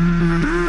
Mm-hmm.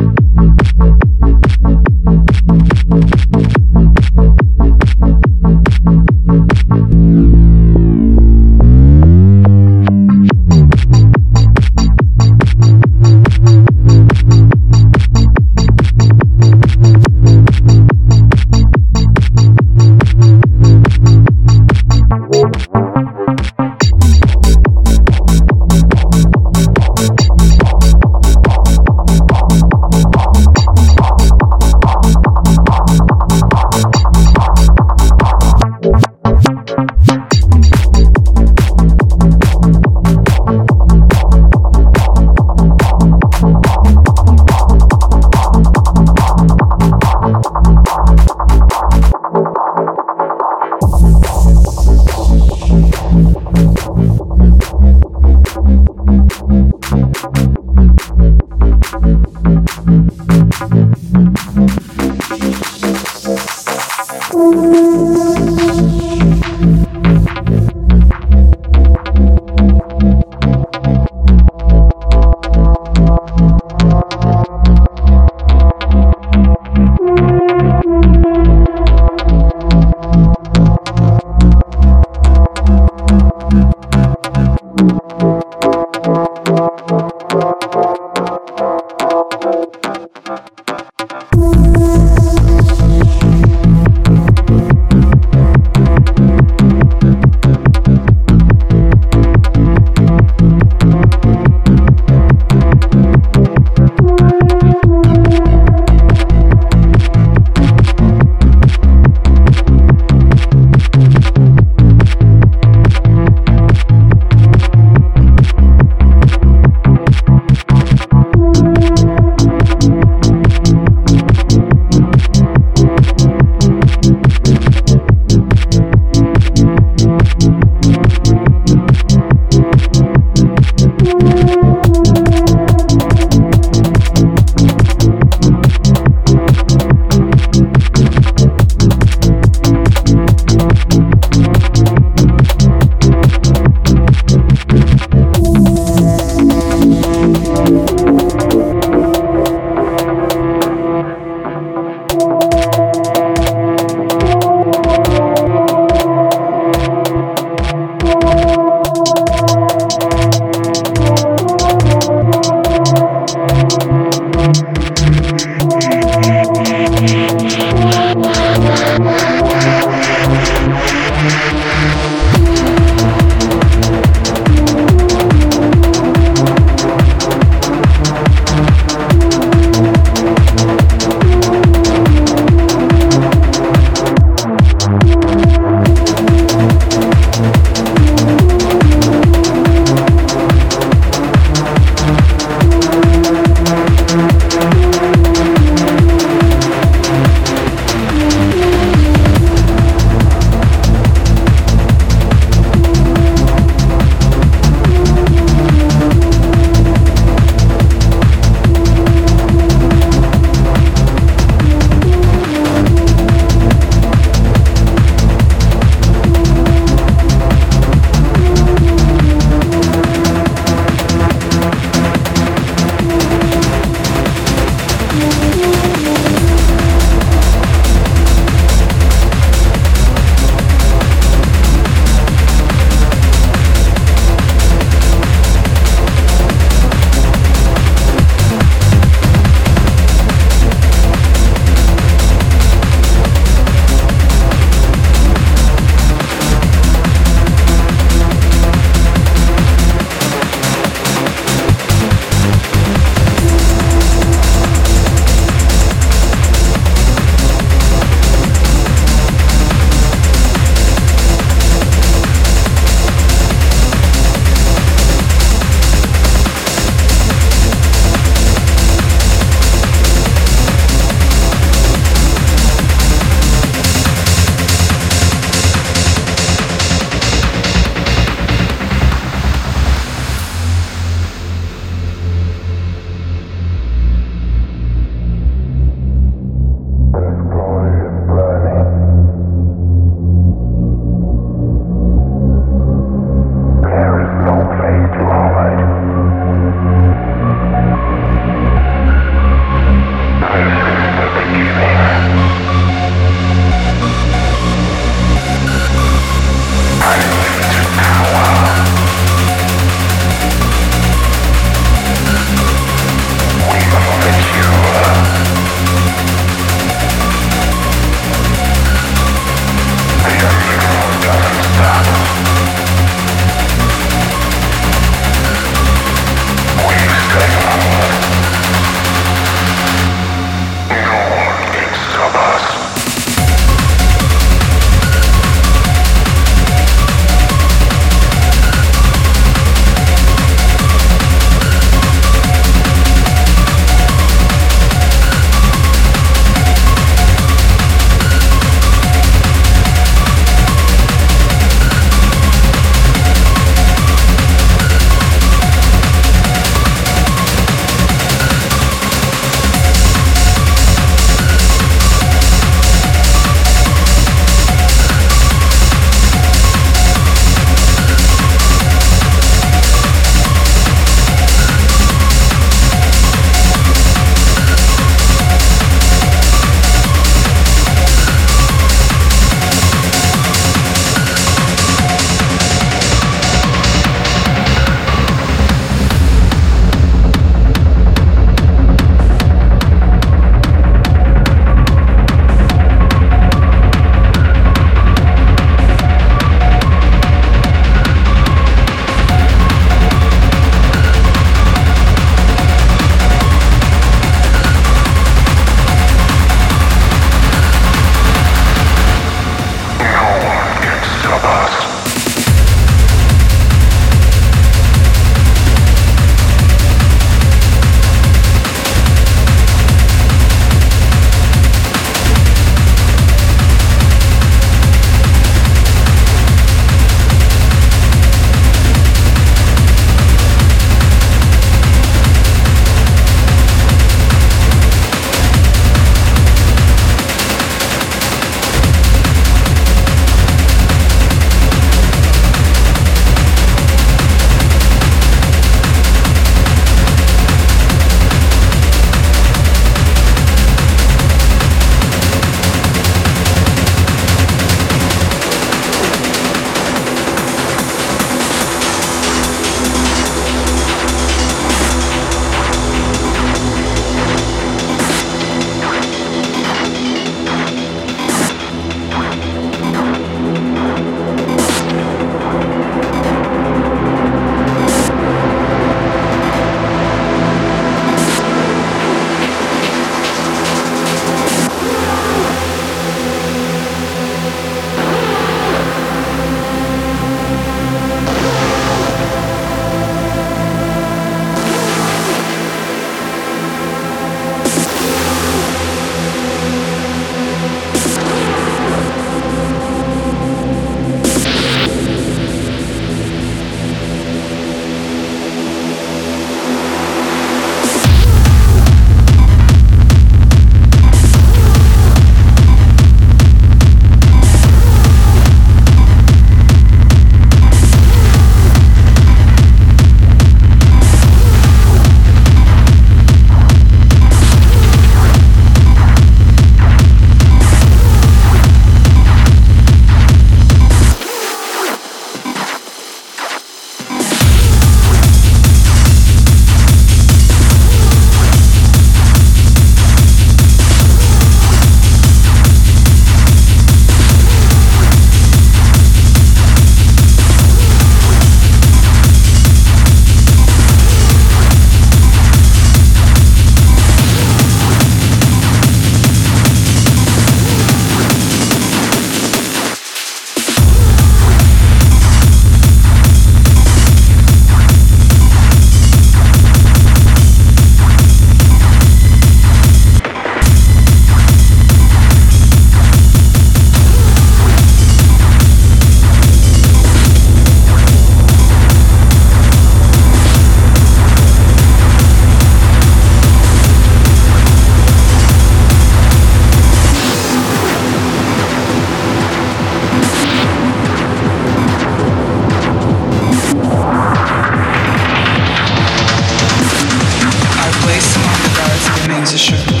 position.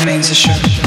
Remains a assured.